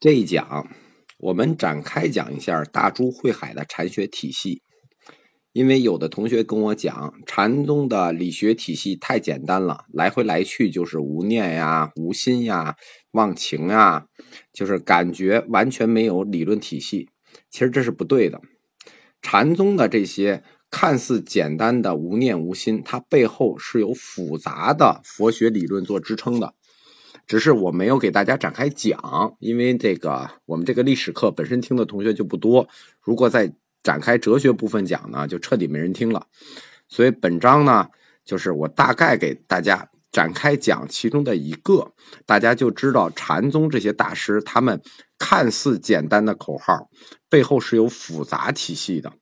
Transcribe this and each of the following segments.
这一讲，我们展开讲一下大珠慧海的禅学体系。因为有的同学跟我讲，禅宗的理学体系太简单了，来回来去就是无念呀、无心呀、忘情啊，就是感觉完全没有理论体系。其实这是不对的。禅宗的这些看似简单的无念无心，它背后是有复杂的佛学理论做支撑的。只是我没有给大家展开讲，因为这个我们这个历史课本身听的同学就不多。如果再展开哲学部分讲呢，就彻底没人听了。所以本章呢，就是我大概给大家展开讲其中的一个，大家就知道禅宗这些大师他们看似简单的口号背后是有复杂体系的。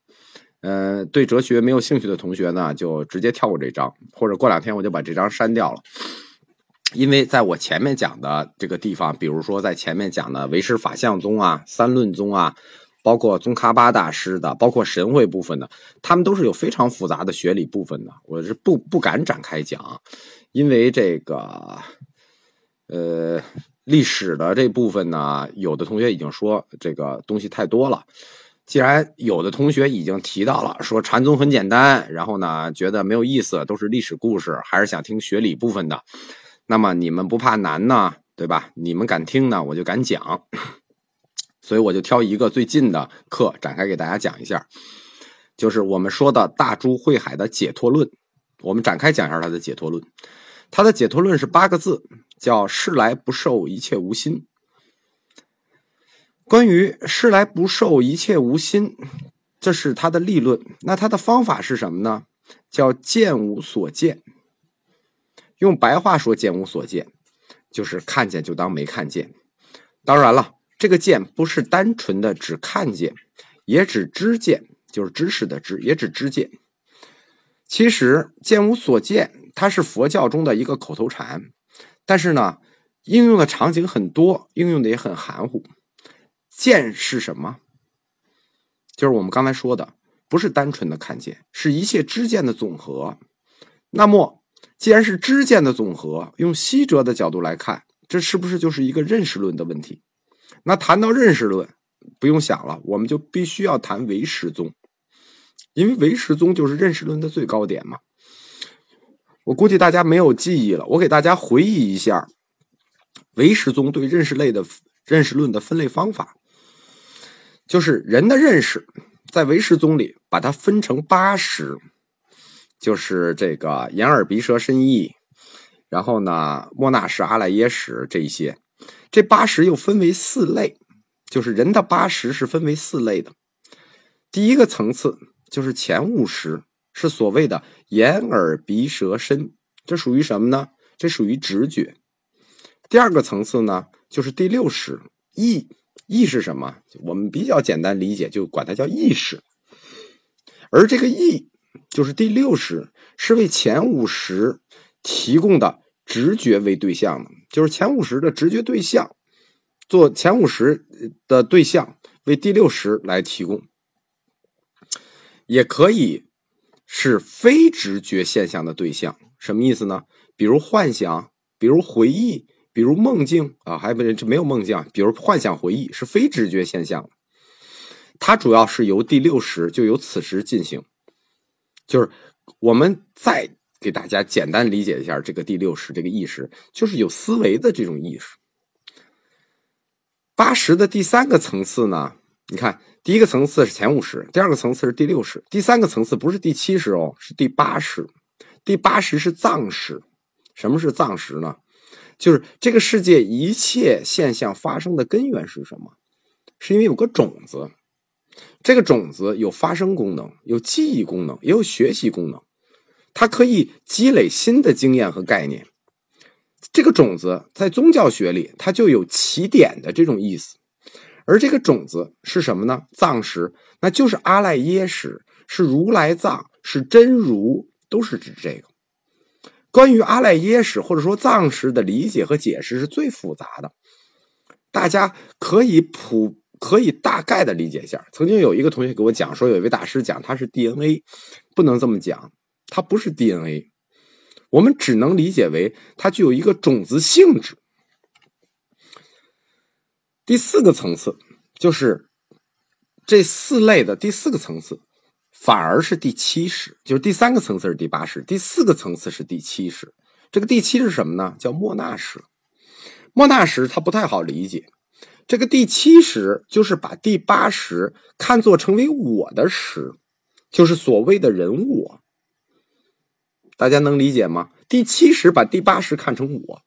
呃，对哲学没有兴趣的同学呢，就直接跳过这章，或者过两天我就把这章删掉了。因为在我前面讲的这个地方，比如说在前面讲的唯识法相宗啊、三论宗啊，包括宗喀巴大师的，包括神会部分的，他们都是有非常复杂的学理部分的，我是不不敢展开讲，因为这个，呃，历史的这部分呢，有的同学已经说这个东西太多了。既然有的同学已经提到了说禅宗很简单，然后呢觉得没有意思，都是历史故事，还是想听学理部分的。那么你们不怕难呢，对吧？你们敢听呢，我就敢讲。所以我就挑一个最近的课展开给大家讲一下，就是我们说的大珠慧海的解脱论。我们展开讲一下他的解脱论。他的解脱论是八个字，叫“世来不受一切无心”。关于“世来不受一切无心”，这是他的立论。那他的方法是什么呢？叫“见无所见”。用白话说，见无所见，就是看见就当没看见。当然了，这个见不是单纯的只看见，也指知见，就是知识的知，也指知见。其实见无所见，它是佛教中的一个口头禅，但是呢，应用的场景很多，应用的也很含糊。见是什么？就是我们刚才说的，不是单纯的看见，是一切知见的总和。那么。既然是知见的总和，用西哲的角度来看，这是不是就是一个认识论的问题？那谈到认识论，不用想了，我们就必须要谈唯识宗，因为唯识宗就是认识论的最高点嘛。我估计大家没有记忆了，我给大家回忆一下唯识宗对认识类的认识论的分类方法，就是人的认识，在唯识宗里把它分成八识。就是这个眼耳鼻舌身意，然后呢，莫那什、阿赖耶识这一些，这八识又分为四类，就是人的八识是分为四类的。第一个层次就是前五识，是所谓的眼耳鼻舌身，这属于什么呢？这属于直觉。第二个层次呢，就是第六识意，意是什么？我们比较简单理解，就管它叫意识。而这个意。就是第六识是为前五识提供的直觉为对象的，就是前五识的直觉对象，做前五识的对象为第六识来提供，也可以是非直觉现象的对象。什么意思呢？比如幻想，比如回忆，比如梦境啊，还不这没有梦境，比如幻想回忆是非直觉现象，它主要是由第六识就由此时进行。就是我们再给大家简单理解一下这个第六识这个意识，就是有思维的这种意识。八识的第三个层次呢，你看第一个层次是前五识，第二个层次是第六识，第三个层次不是第七识哦，是第八识。第八识是藏识。什么是藏识呢？就是这个世界一切现象发生的根源是什么？是因为有个种子。这个种子有发生功能，有记忆功能，也有学习功能。它可以积累新的经验和概念。这个种子在宗教学里，它就有起点的这种意思。而这个种子是什么呢？藏识，那就是阿赖耶识，是如来藏，是真如，都是指这个。关于阿赖耶识或者说藏识的理解和解释是最复杂的，大家可以普。可以大概的理解一下。曾经有一个同学给我讲说，有一位大师讲他是 DNA，不能这么讲，它不是 DNA，我们只能理解为它具有一个种子性质。第四个层次就是这四类的第四个层次，反而是第七识，就是第三个层次是第八识，第四个层次是第七识。这个第七是什么呢？叫莫那识。莫那识它不太好理解。这个第七识就是把第八识看作成为我的识，就是所谓的人我。大家能理解吗？第七识把第八识看成我，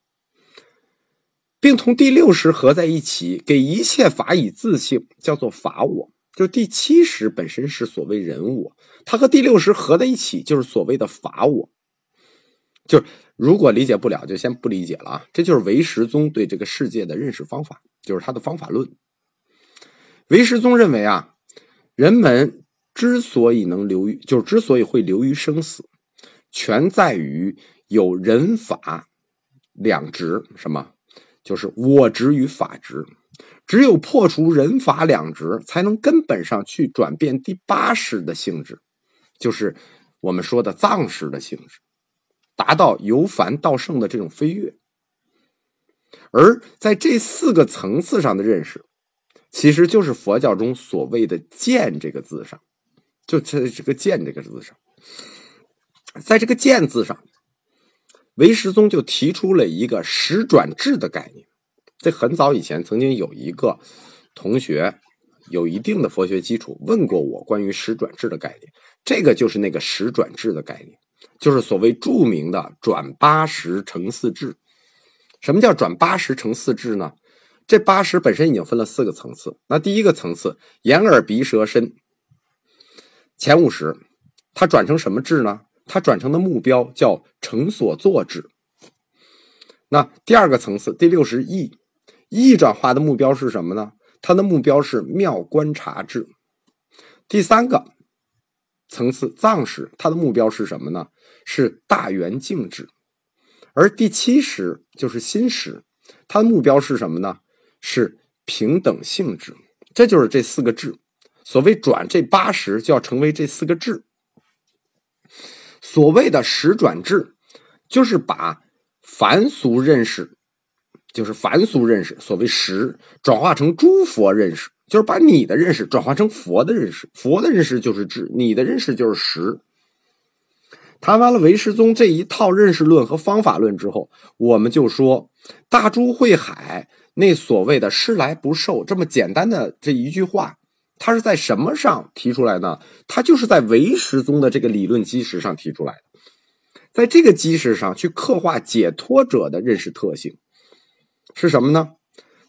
并同第六识合在一起，给一切法以自性，叫做法我。就第七识本身是所谓人我，它和第六识合在一起，就是所谓的法我。就是如果理解不了，就先不理解了啊！这就是唯识宗对这个世界的认识方法，就是他的方法论。唯识宗认为啊，人们之所以能流于，就是之所以会流于生死，全在于有人法两执。什么？就是我执与法执。只有破除人法两执，才能根本上去转变第八识的性质，就是我们说的藏识的性质。达到由凡到圣的这种飞跃，而在这四个层次上的认识，其实就是佛教中所谓的“见”这个字上，就这这个“见”这个字上，在这个“见”字上，唯识宗就提出了一个十转智的概念。在很早以前曾经有一个同学有一定的佛学基础，问过我关于十转智的概念，这个就是那个十转智的概念。就是所谓著名的转八十成四智。什么叫转八十成四智呢？这八十本身已经分了四个层次。那第一个层次，眼耳鼻舌身，前五十，它转成什么智呢？它转成的目标叫成所作智。那第二个层次，第六十意，意转化的目标是什么呢？它的目标是妙观察智。第三个。层次藏识，它的目标是什么呢？是大圆净智。而第七识就是心识，它的目标是什么呢？是平等性质。这就是这四个智。所谓转这八识，就要成为这四个智。所谓的识转智，就是把凡俗认识，就是凡俗认识，所谓识，转化成诸佛认识。就是把你的认识转化成佛的认识，佛的认识就是智，你的认识就是识。谈完了唯识宗这一套认识论和方法论之后，我们就说大珠慧海那所谓的“师来不受”这么简单的这一句话，它是在什么上提出来呢？它就是在唯识宗的这个理论基石上提出来的，在这个基石上去刻画解脱者的认识特性是什么呢？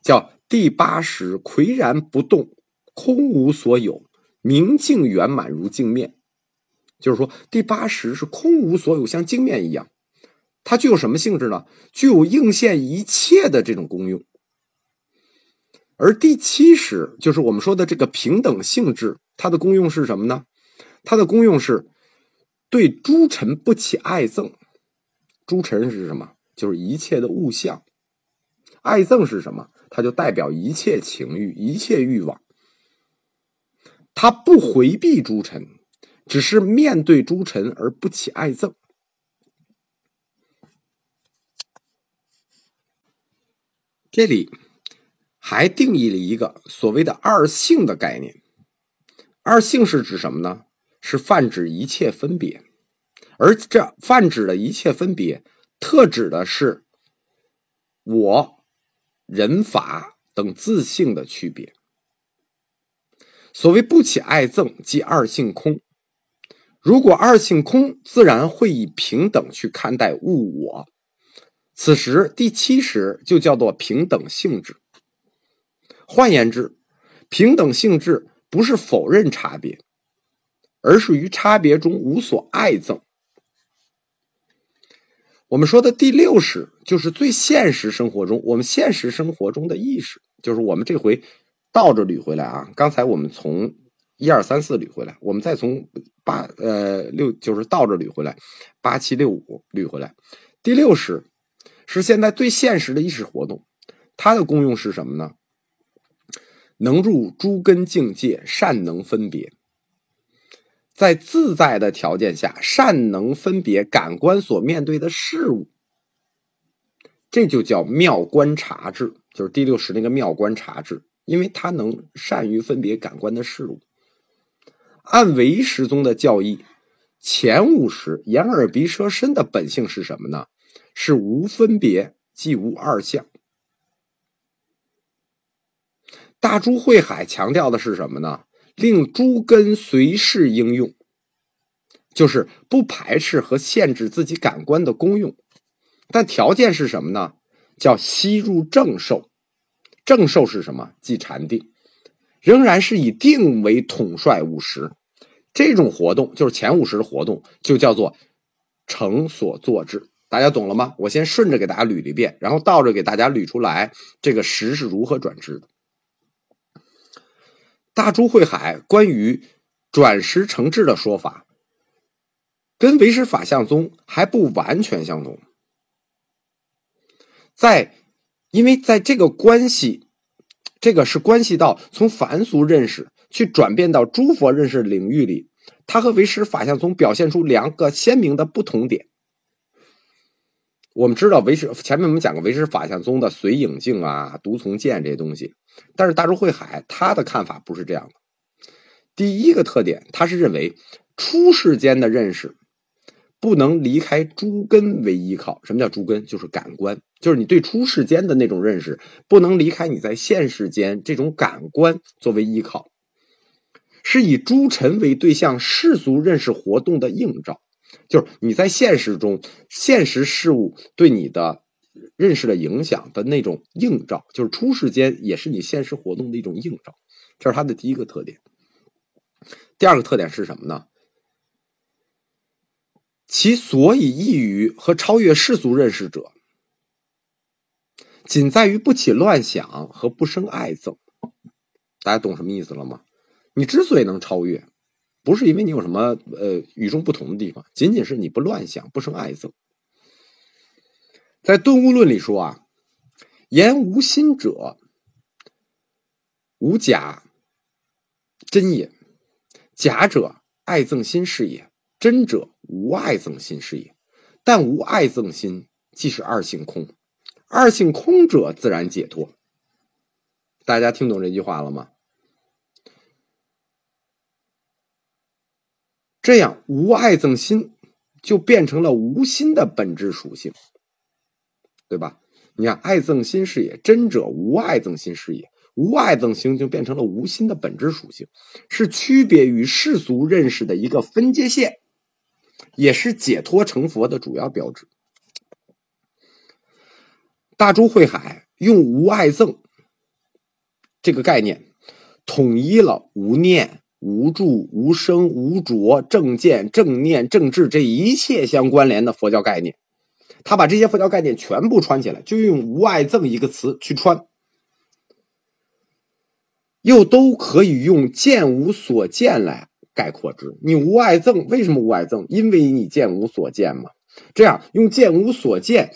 叫。第八识岿然不动，空无所有，明净圆满如镜面。就是说，第八识是空无所有，像镜面一样。它具有什么性质呢？具有应现一切的这种功用。而第七识就是我们说的这个平等性质，它的功用是什么呢？它的功用是对诸尘不起爱憎。诸尘是什么？就是一切的物象。爱憎是什么？它就代表一切情欲、一切欲望，他不回避诸尘，只是面对诸尘而不起爱憎。这里还定义了一个所谓的二性的概念。二性是指什么呢？是泛指一切分别，而这泛指的一切分别，特指的是我。人法等自性的区别。所谓不起爱憎，即二性空。如果二性空，自然会以平等去看待物我。此时第七识就叫做平等性质。换言之，平等性质不是否认差别，而是于差别中无所爱憎。我们说的第六识，就是最现实生活中，我们现实生活中的意识，就是我们这回倒着捋回来啊。刚才我们从一二三四捋回来，我们再从八呃六，就是倒着捋回来，八七六五捋回来。第六识是现在最现实的意识活动，它的功用是什么呢？能入诸根境界，善能分别。在自在的条件下，善能分别感官所面对的事物，这就叫妙观察智。就是第六识那个妙观察智，因为他能善于分别感官的事物。按唯识宗的教义，前五识眼耳鼻舌身的本性是什么呢？是无分别，即无二相。大珠慧海强调的是什么呢？令诸根随事应用，就是不排斥和限制自己感官的功用，但条件是什么呢？叫吸入正受。正受是什么？即禅定，仍然是以定为统帅五十。这种活动就是前五十的活动，就叫做成所作智。大家懂了吗？我先顺着给大家捋一遍，然后倒着给大家捋出来，这个识是如何转智的。大珠慧海关于转识成智的说法，跟唯识法相宗还不完全相同。在，因为在这个关系，这个是关系到从凡俗认识去转变到诸佛认识领域里，它和唯识法相宗表现出两个鲜明的不同点。我们知道唯识前面我们讲过唯识法相宗的随影镜啊、独从见这些东西，但是大珠慧海他的看法不是这样的。第一个特点，他是认为初世间的认识不能离开诸根为依靠。什么叫诸根？就是感官，就是你对初世间的那种认识不能离开你在现世间这种感官作为依靠，是以诸尘为对象世俗认识活动的映照。就是你在现实中，现实事物对你的认识的影响的那种映照，就是初世间也是你现实活动的一种映照，这是它的第一个特点。第二个特点是什么呢？其所以异于和超越世俗认识者，仅在于不起乱想和不生爱憎。大家懂什么意思了吗？你之所以能超越。不是因为你有什么呃与众不同的地方，仅仅是你不乱想，不生爱憎。在《顿悟论》里说啊，言无心者，无假真也；假者爱憎心是也，真者无爱憎心是也。但无爱憎心，即是二性空。二性空者，自然解脱。大家听懂这句话了吗？这样无爱憎心，就变成了无心的本质属性，对吧？你看，爱憎心是也，真者无爱憎心是也，无爱憎心就变成了无心的本质属性，是区别于世俗认识的一个分界线，也是解脱成佛的主要标志。大珠慧海用无爱憎这个概念，统一了无念。无住、无生、无着、正见、正念、正智这一切相关联的佛教概念，他把这些佛教概念全部串起来，就用“无爱憎”一个词去穿，又都可以用“见无所见”来概括之。你无爱憎，为什么无爱憎？因为你见无所见嘛。这样用“见无所见”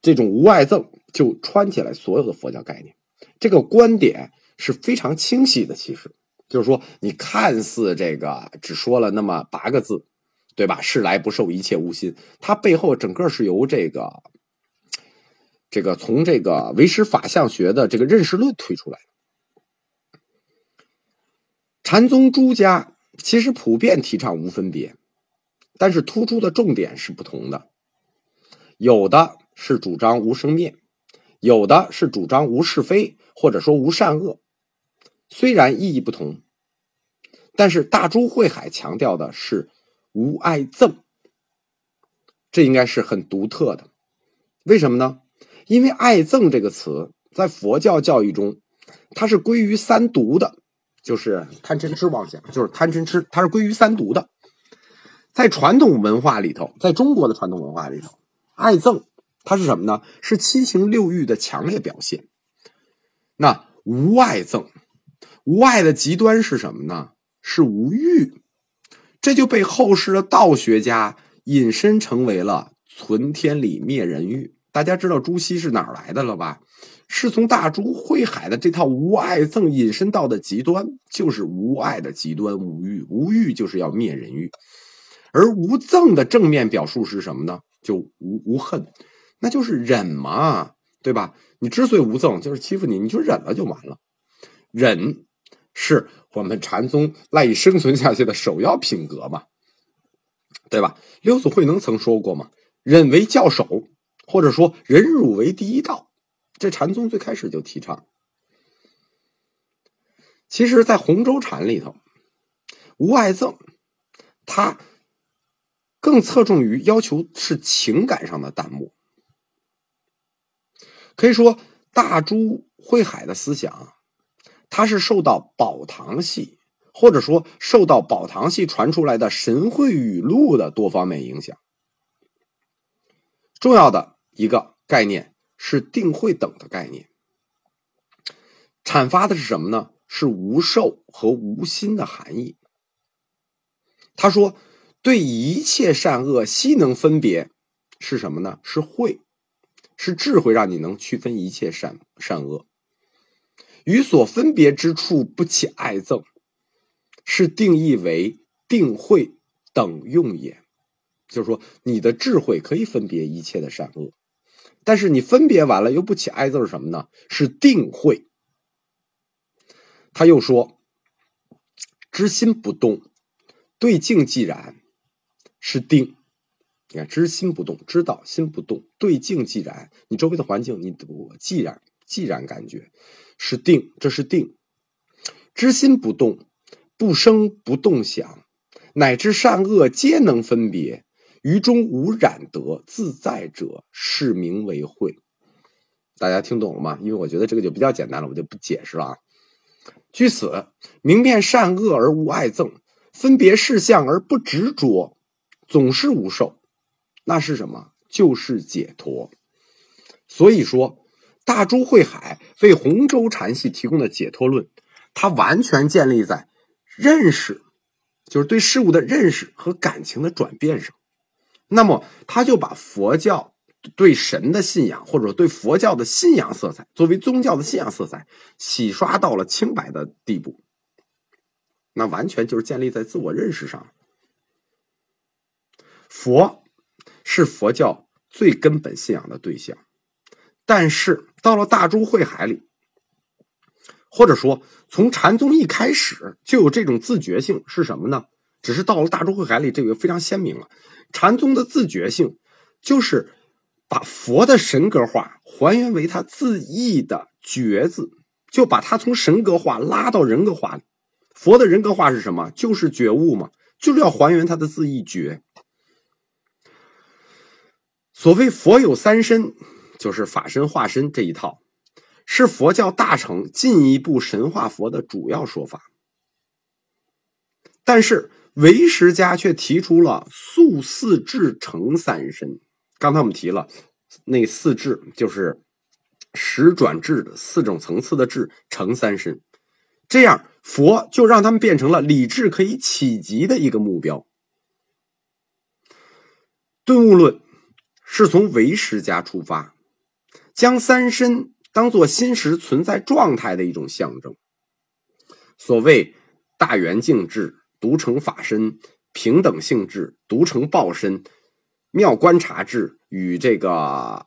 这种无爱憎就串起来所有的佛教概念，这个观点是非常清晰的。其实。就是说，你看似这个只说了那么八个字，对吧？是来不受一切无心，它背后整个是由这个这个从这个唯识法相学的这个认识论推出来的。禅宗诸家其实普遍提倡无分别，但是突出的重点是不同的。有的是主张无生灭，有的是主张无是非，或者说无善恶。虽然意义不同，但是大珠慧海强调的是无爱憎，这应该是很独特的。为什么呢？因为爱憎这个词在佛教教育中，它是归于三毒的，就是贪嗔痴妄想，就是贪嗔痴，它是归于三毒的。在传统文化里头，在中国的传统文化里头，爱憎它是什么呢？是七情六欲的强烈表现。那无爱憎。无爱的极端是什么呢？是无欲，这就被后世的道学家引申成为了存天理灭人欲。大家知道朱熹是哪儿来的了吧？是从大珠慧海的这套无爱憎引申到的极端，就是无爱的极端无欲。无欲就是要灭人欲，而无憎的正面表述是什么呢？就无无恨，那就是忍嘛。对吧？你之所以无憎，就是欺负你，你就忍了就完了。忍是我们禅宗赖以生存下去的首要品格嘛，对吧？刘祖慧能曾说过嘛：“忍为教首，或者说忍辱为第一道。”这禅宗最开始就提倡。其实，在洪州禅里头，无爱憎，他更侧重于要求是情感上的淡漠。可以说，大珠慧海的思想，它是受到宝堂系，或者说受到宝堂系传出来的神会语录的多方面影响。重要的一个概念是定慧等的概念，阐发的是什么呢？是无受和无心的含义。他说：“对一切善恶悉能分别，是什么呢？是慧，是智慧，让你能区分一切善善恶。与所分别之处不起爱憎，是定义为定慧等用也。就是说，你的智慧可以分别一切的善恶，但是你分别完了又不起爱憎，是什么呢？是定慧。”他又说：“知心不动，对境即然，是定。你看，知心不动，知道心不动，对境即然。你周围的环境，你我既然既然感觉是定，这是定。知心不动，不生不动想，乃至善恶皆能分别，于中无染得自在者，是名为慧。大家听懂了吗？因为我觉得这个就比较简单了，我就不解释了啊。”据此，明辨善恶而无爱憎，分别事相而不执着，总是无受，那是什么？就是解脱。所以说，大珠慧海为洪州禅系提供的解脱论，它完全建立在认识，就是对事物的认识和感情的转变上。那么，他就把佛教。对神的信仰，或者对佛教的信仰色彩，作为宗教的信仰色彩，洗刷到了清白的地步。那完全就是建立在自我认识上。佛是佛教最根本信仰的对象，但是到了大珠慧海里，或者说从禅宗一开始就有这种自觉性，是什么呢？只是到了大珠慧海里，这个非常鲜明了。禅宗的自觉性就是。把佛的神格化还原为他自意的觉字，就把他从神格化拉到人格化里。佛的人格化是什么？就是觉悟嘛，就是要还原他的自意觉。所谓佛有三身，就是法身、化身这一套，是佛教大乘进一步神化佛的主要说法。但是唯识家却提出了素四智成三身。刚才我们提了，那四智就是十转智的四种层次的智成三身，这样佛就让他们变成了理智可以企及的一个目标。顿悟论是从唯识家出发，将三身当做心识存在状态的一种象征。所谓大圆净智独成法身，平等性质独成报身。妙观察智与这个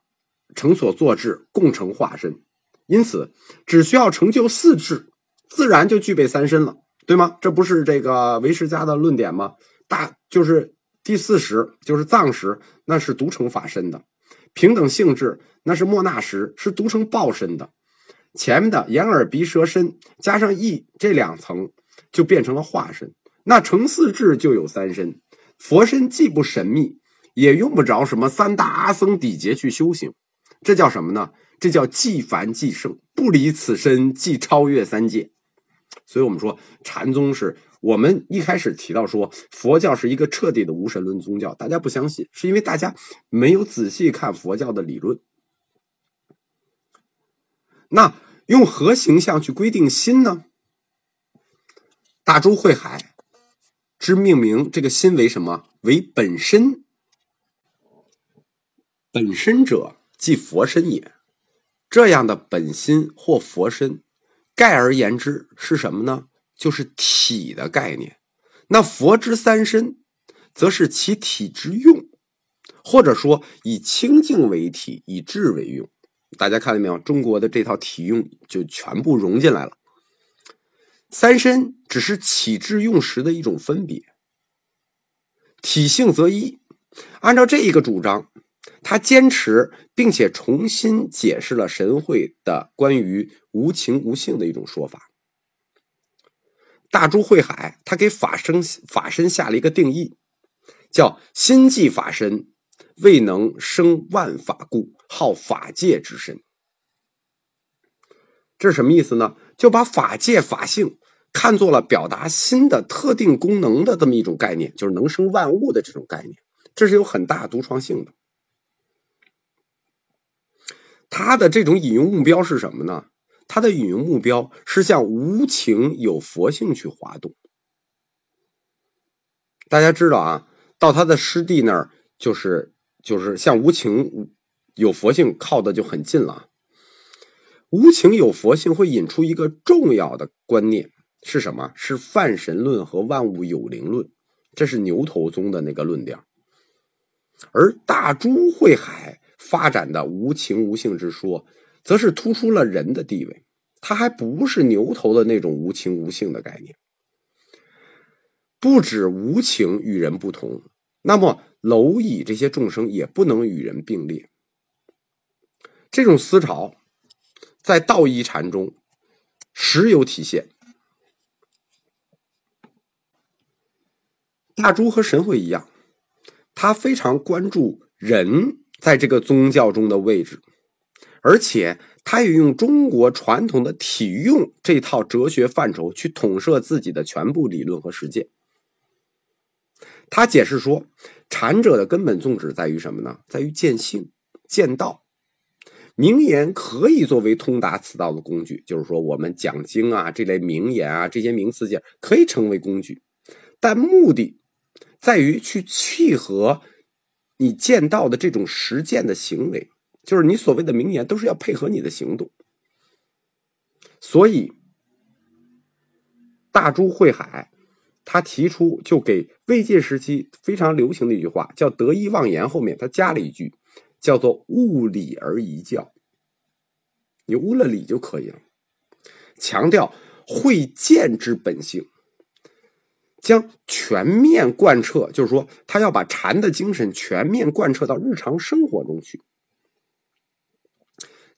成所作智共成化身，因此只需要成就四智，自然就具备三身了，对吗？这不是这个唯识家的论点吗？大就是第四识，就是藏识，那是独成法身的；平等性质，那是莫那什，是读成报身的。前面的眼耳鼻舌身加上意这两层，就变成了化身。那成四智就有三身，佛身既不神秘。也用不着什么三大阿僧底劫去修行，这叫什么呢？这叫既凡既圣，不离此身，即超越三界。所以，我们说禅宗是我们一开始提到说佛教是一个彻底的无神论宗教，大家不相信，是因为大家没有仔细看佛教的理论。那用何形象去规定心呢？大珠慧海之命名这个心为什么？为本身。本身者，即佛身也。这样的本心或佛身，概而言之是什么呢？就是体的概念。那佛之三身，则是其体之用，或者说以清净为体，以智为用。大家看到没有？中国的这套体用就全部融进来了。三身只是起至用时的一种分别，体性则一。按照这一个主张，他坚持并且重新解释了神会的关于无情无性的一种说法。大珠慧海，他给法身法身下了一个定义，叫心即法身，未能生万法故，号法界之身。这是什么意思呢？就把法界法性看作了表达心的特定功能的这么一种概念，就是能生万物的这种概念，这是有很大独创性的。他的这种引用目标是什么呢？他的引用目标是向无情有佛性去滑动。大家知道啊，到他的师弟那儿，就是就是向无情有佛性靠的就很近了。无情有佛性会引出一个重要的观念是什么？是泛神论和万物有灵论，这是牛头宗的那个论调。而大珠慧海发展的无情无性之说。则是突出了人的地位，他还不是牛头的那种无情无性的概念。不止无情与人不同，那么蝼蚁这些众生也不能与人并列。这种思潮在道一禅中时有体现。大珠和神会一样，他非常关注人在这个宗教中的位置。而且，他也用中国传统的体用这套哲学范畴去统摄自己的全部理论和实践。他解释说，禅者的根本宗旨在于什么呢？在于见性、见道。名言可以作为通达此道的工具，就是说，我们讲经啊，这类名言啊，这些名词件可以成为工具，但目的在于去契合你见到的这种实践的行为。就是你所谓的名言，都是要配合你的行动。所以，大珠慧海他提出，就给魏晋时期非常流行的一句话，叫“得意忘言”。后面他加了一句，叫做“悟理而一教”，你悟了理就可以了。强调会见之本性，将全面贯彻，就是说，他要把禅的精神全面贯彻到日常生活中去。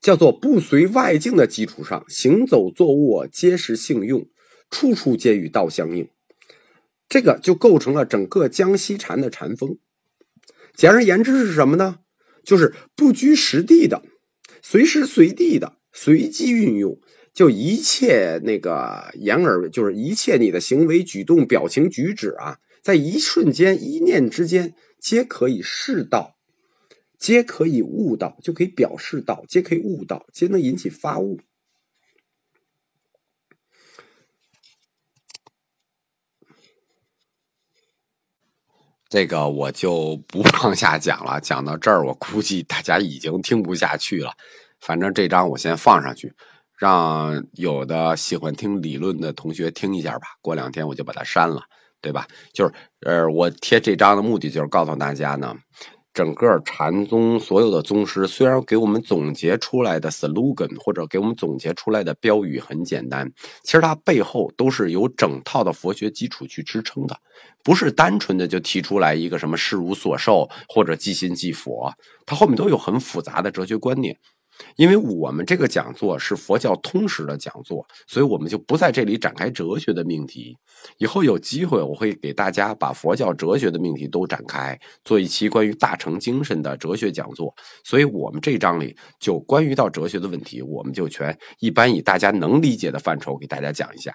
叫做不随外境的基础上，行走坐卧皆是性用，处处皆与道相应。这个就构成了整个江西禅的禅风。简而言之是什么呢？就是不拘实地的，随时随地的随机运用，就一切那个言而，就是一切你的行为举动、表情举止啊，在一瞬间、一念之间，皆可以示道。皆可以悟道，就可以表示道；皆可以悟道，皆能引起发悟。这个我就不往下讲了，讲到这儿，我估计大家已经听不下去了。反正这章我先放上去，让有的喜欢听理论的同学听一下吧。过两天我就把它删了，对吧？就是，呃，我贴这章的目的就是告诉大家呢。整个禅宗所有的宗师，虽然给我们总结出来的 slogan 或者给我们总结出来的标语很简单，其实它背后都是有整套的佛学基础去支撑的，不是单纯的就提出来一个什么事无所受或者即心即佛，它后面都有很复杂的哲学观念。因为我们这个讲座是佛教通识的讲座，所以我们就不在这里展开哲学的命题。以后有机会，我会给大家把佛教哲学的命题都展开，做一期关于大乘精神的哲学讲座。所以，我们这章里就关于到哲学的问题，我们就全一般以大家能理解的范畴给大家讲一下。